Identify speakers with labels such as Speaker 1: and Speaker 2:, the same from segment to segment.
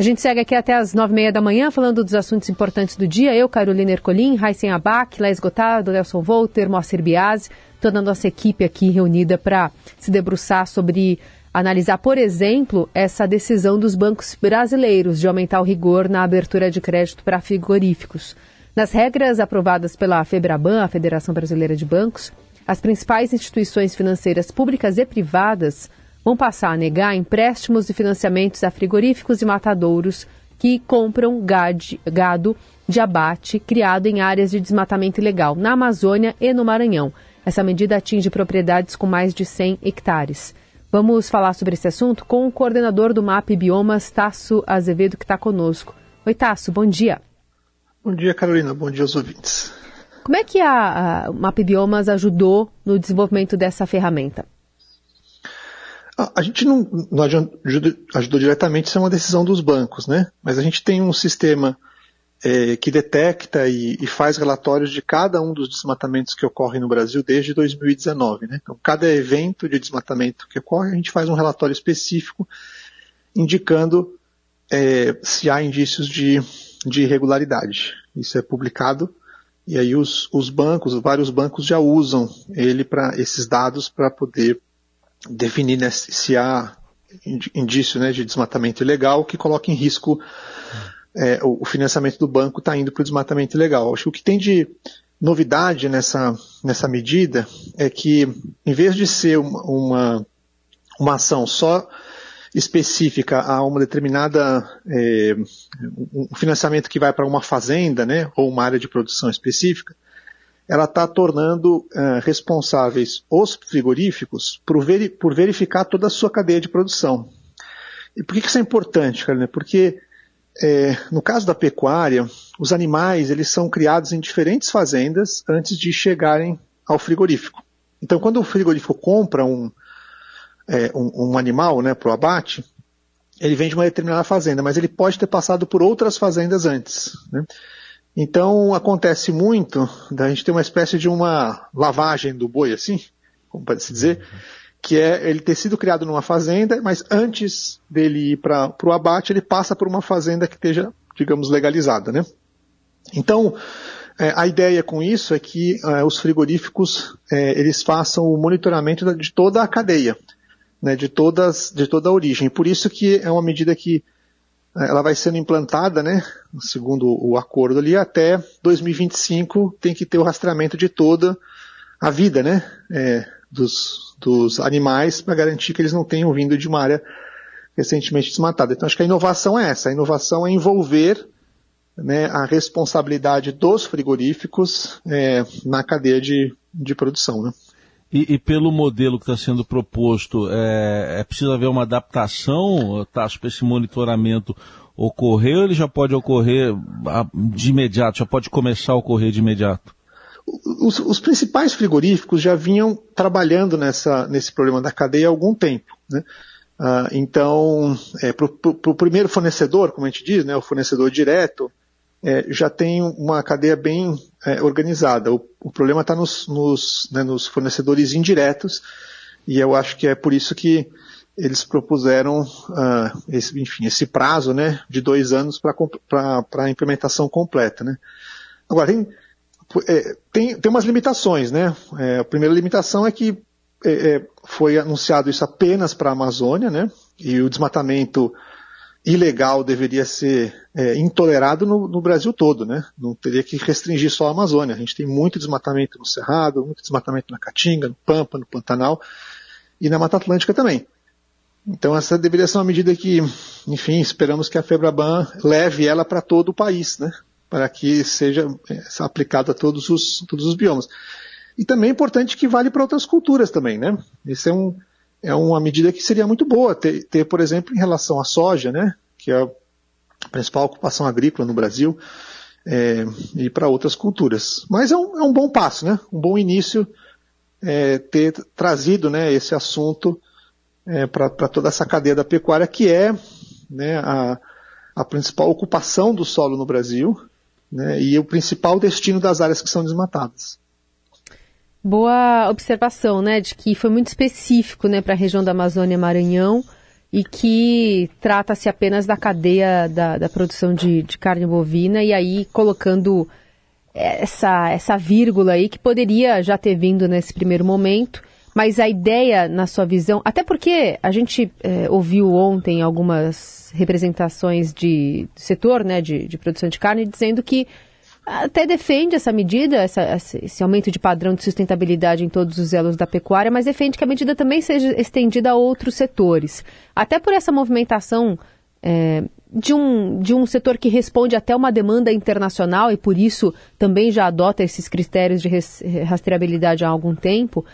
Speaker 1: A gente segue aqui até as nove e meia da manhã falando dos assuntos importantes do dia. Eu, Carolina Ercolim, Raíssen Abac, Léo Esgotado, Nelson Volter, Moacir Biasi, toda a nossa equipe aqui reunida para se debruçar sobre analisar, por exemplo, essa decisão dos bancos brasileiros de aumentar o rigor na abertura de crédito para frigoríficos. Nas regras aprovadas pela FEBRABAN, a Federação Brasileira de Bancos, as principais instituições financeiras públicas e privadas vão passar a negar empréstimos e financiamentos a frigoríficos e matadouros que compram gado de abate criado em áreas de desmatamento ilegal na Amazônia e no Maranhão. Essa medida atinge propriedades com mais de 100 hectares. Vamos falar sobre esse assunto com o coordenador do MAP Biomas, Tasso Azevedo, que está conosco. Oi, Tasso, bom dia.
Speaker 2: Bom dia, Carolina. Bom dia aos ouvintes.
Speaker 1: Como é que a, a MAP Biomas ajudou no desenvolvimento dessa ferramenta?
Speaker 2: A gente não, não ajudou, ajudou, diretamente, isso é uma decisão dos bancos, né? Mas a gente tem um sistema é, que detecta e, e, faz relatórios de cada um dos desmatamentos que ocorrem no Brasil desde 2019, né? Então, cada evento de desmatamento que ocorre, a gente faz um relatório específico indicando é, se há indícios de, de irregularidade. Isso é publicado e aí os, os bancos, vários bancos já usam ele para esses dados para poder definir né, se há indício né, de desmatamento ilegal que coloca em risco é, o financiamento do banco está indo para o desmatamento ilegal. Acho que o que tem de novidade nessa, nessa medida é que, em vez de ser uma, uma, uma ação só específica a uma determinada é, um financiamento que vai para uma fazenda, né, ou uma área de produção específica, ela está tornando uh, responsáveis os frigoríficos por, veri por, verificar toda a sua cadeia de produção. E por que, isso é importante, Carolina? Porque é, no caso da pecuária, os animais eles são criados em diferentes fazendas antes de chegarem ao frigorífico. Então, quando o frigorífico compra um, é, um, um animal né, para o abate, ele vem de uma determinada fazenda, mas ele pode ter passado por outras fazendas antes. Né? Então acontece muito da gente ter uma espécie de uma lavagem do boi, assim, como pode se dizer, que é ele ter sido criado numa fazenda, mas antes dele ir para o abate, ele passa por uma fazenda que esteja, digamos, legalizada, né? Então, é, a ideia com isso é que é, os frigoríficos é, eles façam o monitoramento de toda a cadeia, né, de, todas, de toda a origem. Por isso que é uma medida que ela vai sendo implantada, né, segundo o acordo ali, até 2025 tem que ter o rastreamento de toda a vida, né, é, dos, dos animais para garantir que eles não tenham vindo de uma área recentemente desmatada. Então acho que a inovação é essa, a inovação é envolver né, a responsabilidade dos frigoríficos é, na cadeia de, de produção. Né?
Speaker 3: E, e, pelo modelo que está sendo proposto, é, é preciso haver uma adaptação, Tasso, para esse monitoramento ocorrer ou ele já pode ocorrer de imediato, já pode começar a ocorrer de imediato?
Speaker 2: Os, os principais frigoríficos já vinham trabalhando nessa, nesse problema da cadeia há algum tempo. Né? Ah, então, é, para o primeiro fornecedor, como a gente diz, né, o fornecedor direto, é, já tem uma cadeia bem é, organizada. O, o problema está nos, nos, né, nos, fornecedores indiretos, e eu acho que é por isso que eles propuseram uh, esse, enfim, esse prazo né, de dois anos para a implementação completa. Né. Agora, tem, é, tem, tem umas limitações. Né? É, a primeira limitação é que é, é, foi anunciado isso apenas para a Amazônia, né? e o desmatamento ilegal deveria ser é, intolerado no, no, Brasil todo, né? Não teria que restringir só a Amazônia. A gente tem muito desmatamento no Cerrado, muito desmatamento na Caatinga, no Pampa, no Pantanal e na Mata Atlântica também. Então essa deveria ser uma medida que, enfim, esperamos que a Febraban leve ela para todo o país, né? Para que seja é, aplicado a todos os, todos os biomas. E também é importante que vale para outras culturas também, né? Esse é um, é uma medida que seria muito boa ter, ter, por exemplo, em relação à soja, né, que é a principal ocupação agrícola no Brasil, é, e para outras culturas. Mas é um, é um, bom passo, né, um bom início é, ter trazido né, esse assunto é, para toda essa cadeia da pecuária, que é né, a, a principal ocupação do solo no Brasil né, e o principal destino das áreas que são desmatadas.
Speaker 1: Boa observação, né, de que foi muito específico, né, para a região da Amazônia Maranhão e que trata-se apenas da cadeia da, da produção de, de, carne bovina e aí colocando essa, essa vírgula aí que poderia já ter vindo nesse primeiro momento, mas a ideia, na sua visão, até porque a gente é, ouviu ontem algumas representações de, de setor né, de, de produção de carne dizendo que até defende essa medida, essa, esse aumento de padrão de sustentabilidade em todos os elos da pecuária, mas defende que a medida também seja estendida a outros setores. Até por essa movimentação é, de, um, de um setor que responde até uma demanda internacional e por isso também já adota esses critérios de rastreabilidade há algum tempo.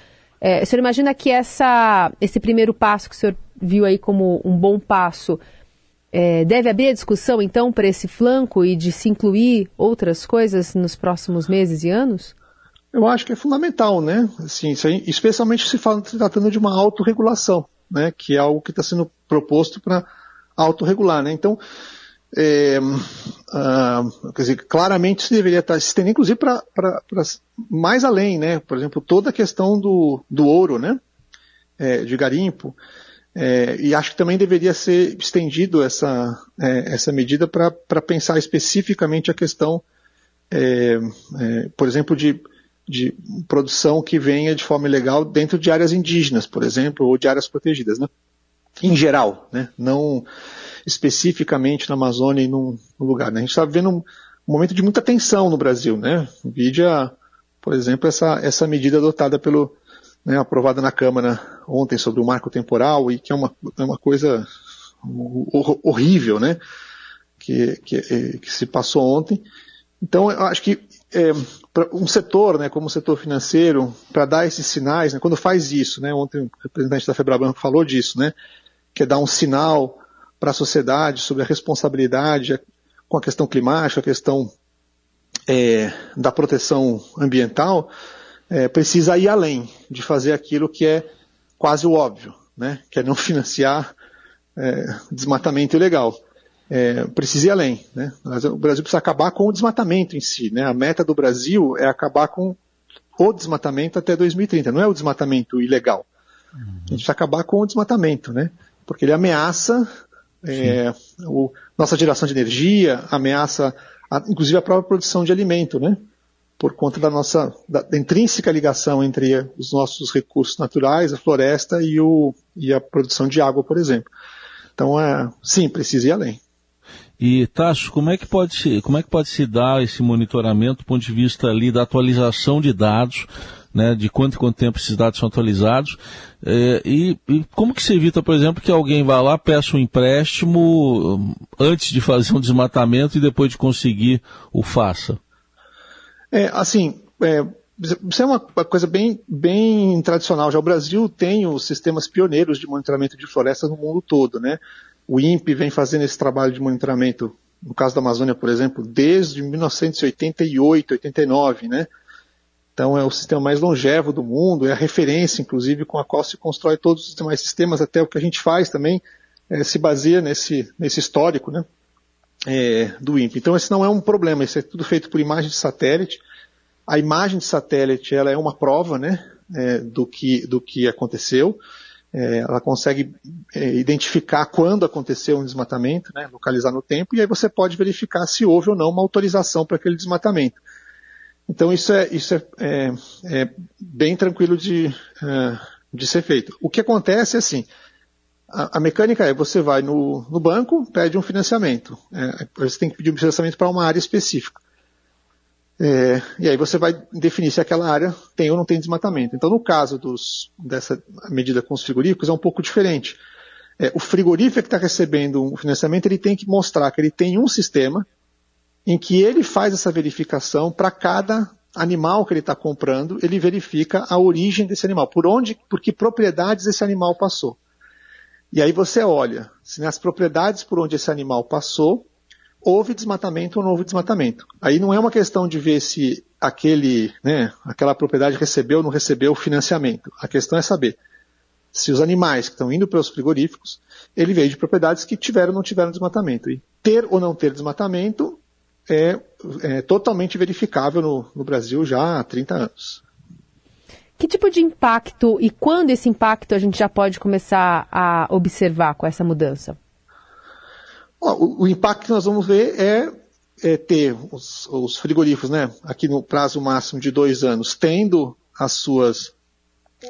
Speaker 1: É, o senhor imagina que essa, esse primeiro passo que o senhor viu aí como um bom passo é, deve abrir a discussão, então, para esse flanco e de se incluir outras coisas nos próximos meses e anos?
Speaker 2: Eu acho que é fundamental, né? Assim, especialmente se se tratando de uma autorregulação, né? Que é algo que está sendo proposto para autorregular, né? Então, é, uh, quer dizer, claramente isso deveria estar tá, se estendendo, inclusive, para mais além, né? Por exemplo, toda a questão do, do ouro, né? É, de garimpo. É, e acho que também deveria ser estendido essa, é, essa medida para pensar especificamente a questão, é, é, por exemplo, de, de produção que venha de forma ilegal dentro de áreas indígenas, por exemplo, ou de áreas protegidas, né? em geral, né? não especificamente na Amazônia e num, lugar. Né? A gente está vivendo um, momento de muita tensão no Brasil. Né? Vídea, por exemplo, essa, essa medida adotada pelo, né, aprovada na Câmara ontem sobre o marco temporal e que é uma, é uma coisa horrível, né, que, que, é, que se passou ontem. Então, eu acho que é, um setor, né, como o setor financeiro, para dar esses sinais, né, quando faz isso, né, ontem o representante da Febraban falou disso, né, que é dar um sinal para a sociedade sobre a responsabilidade com a questão climática, a questão é, da proteção ambiental, é, precisa ir além de fazer aquilo que é quase o óbvio, né? que é não financiar é, desmatamento ilegal. É, precisa ir além. Né? O Brasil precisa acabar com o desmatamento em si. Né? A meta do Brasil é acabar com o desmatamento até 2030, não é o desmatamento ilegal. A gente precisa acabar com o desmatamento, né? porque ele ameaça é, o, nossa geração de energia, ameaça a, inclusive a própria produção de alimento. Né? Por conta da nossa da, da intrínseca ligação entre os nossos recursos naturais, a floresta e, o, e a produção de água, por exemplo. Então, é, sim, precisa ir além.
Speaker 3: E Tasso, como é que pode como é que pode se dar esse monitoramento do ponto de vista ali da atualização de dados, né, de quanto e quanto tempo esses dados são atualizados, é, e, e, como que se evita, por exemplo, que alguém vá lá, peça um empréstimo hum, antes de fazer um desmatamento e depois de conseguir o faça?
Speaker 2: É, assim, é, isso é uma coisa bem, bem tradicional. Já o Brasil tem os sistemas pioneiros de monitoramento de florestas no mundo todo, né? O INPE vem fazendo esse trabalho de monitoramento, no caso da Amazônia, por exemplo, desde 1988, 89, né? Então é o sistema mais longevo do mundo, é a referência, inclusive, com a qual se constrói todos os demais sistemas, até o que a gente faz também é, se baseia nesse, nesse histórico, né? é, do INPE. Então esse não é um problema, isso é tudo feito por imagem de satélite. A imagem de satélite ela é uma prova né, é, do, que, do que aconteceu. É, ela consegue é, identificar quando aconteceu um desmatamento, né, localizar no tempo, e aí você pode verificar se houve ou não uma autorização para aquele desmatamento. Então isso é, isso é, é, é bem tranquilo de, é, de ser feito. O que acontece é assim, a, a, mecânica é, você vai no, no banco, pede um financiamento. É, você tem que pedir um financiamento para uma área específica. É, e aí você vai definir se aquela área tem ou não tem desmatamento. Então, no caso dos, dessa medida com os frigoríficos, é um pouco diferente. É, o frigorífico que está recebendo um financiamento, ele tem que mostrar que ele tem um sistema em que ele faz essa verificação para cada animal que ele está comprando, ele verifica a origem desse animal, por onde, por que propriedades esse animal passou. E aí você olha se nas propriedades por onde esse animal passou, houve desmatamento ou não houve desmatamento. Aí não é uma questão de ver se aquele, né, aquela propriedade recebeu ou não recebeu financiamento. A questão é saber se os animais que estão indo para os frigoríficos, ele veio de propriedades que tiveram ou não tiveram desmatamento. E ter ou não ter desmatamento é, é totalmente verificável no, no Brasil já há 30 anos.
Speaker 1: Que tipo de impacto e quando esse impacto a gente já pode começar a observar com essa mudança?
Speaker 2: O, o impacto que nós vamos ver é, é ter os, os, frigoríficos, né, aqui no prazo máximo de dois anos, tendo as suas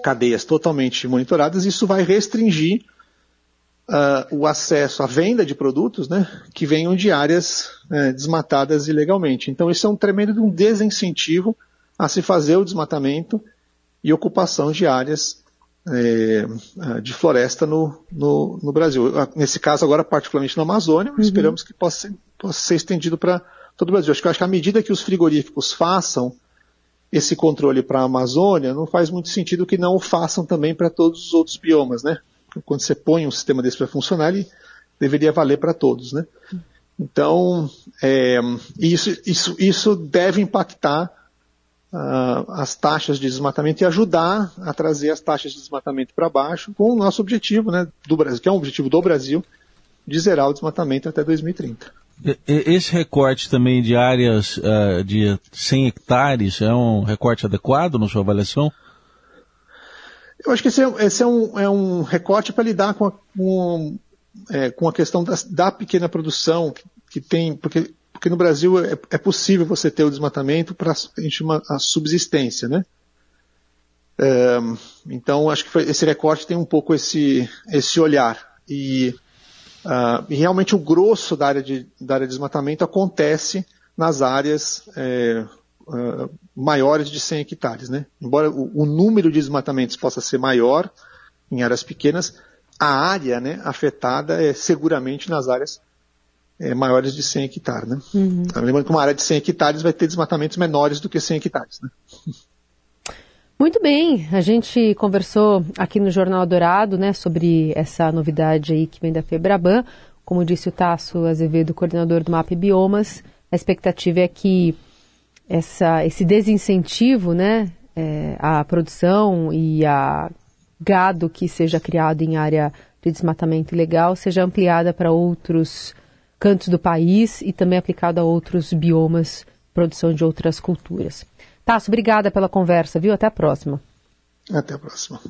Speaker 2: cadeias totalmente monitoradas, isso vai restringir uh, o acesso à venda de produtos né, que venham de áreas uh, desmatadas ilegalmente. Então, isso é um tremendo um desincentivo a se fazer o desmatamento e ocupação de áreas é, de floresta no, no, no, Brasil. Nesse caso, agora, particularmente na Amazônia, uhum. esperamos que possa ser, possa ser estendido para todo o Brasil. Acho que, acho que à medida que os frigoríficos façam esse controle para a Amazônia, não faz muito sentido que não o façam também para todos os outros biomas, né? Quando você põe um sistema desse para funcionar, ele deveria valer para todos, né? Então, é, isso, isso, isso deve impactar uh, as taxas de desmatamento e ajudar a trazer as taxas de desmatamento para baixo, com o nosso objetivo, né, do Brasil, que é um objetivo do Brasil, de zerar o desmatamento até 2030.
Speaker 3: Esse recorte também de áreas uh, de 100 hectares é um recorte adequado na sua avaliação?
Speaker 2: Eu acho que esse é, esse é, um, é um, recorte para lidar com a, com, é, com a questão da, da, pequena produção que, que tem, porque porque no Brasil é, é possível você ter o desmatamento para a subsistência, né? É, então acho que foi, esse recorte tem um pouco esse, esse olhar e, uh, e, realmente o grosso da área de, da área de desmatamento acontece nas áreas é, uh, maiores de 100 hectares, né? Embora o, o, número de desmatamentos possa ser maior em áreas pequenas, a área né, afetada é seguramente nas áreas é, maiores de 100 hectares. Né? Uhum. Então, lembrando que uma área de 100 hectares vai ter desmatamentos menores do que 100 hectares. Né?
Speaker 1: Muito bem, a gente conversou aqui no Jornal Dourado né, sobre essa novidade aí que vem da Febraban. Como disse o Tasso Azevedo, coordenador do MAP Biomas, a expectativa é que essa, esse desincentivo né, é, à produção e a gado que seja criado em área de desmatamento ilegal seja ampliada para outros cantos do país e também aplicado a outros biomas, produção de outras culturas. Tasso, obrigada pela conversa, viu? Até a próxima.
Speaker 2: Até a próxima.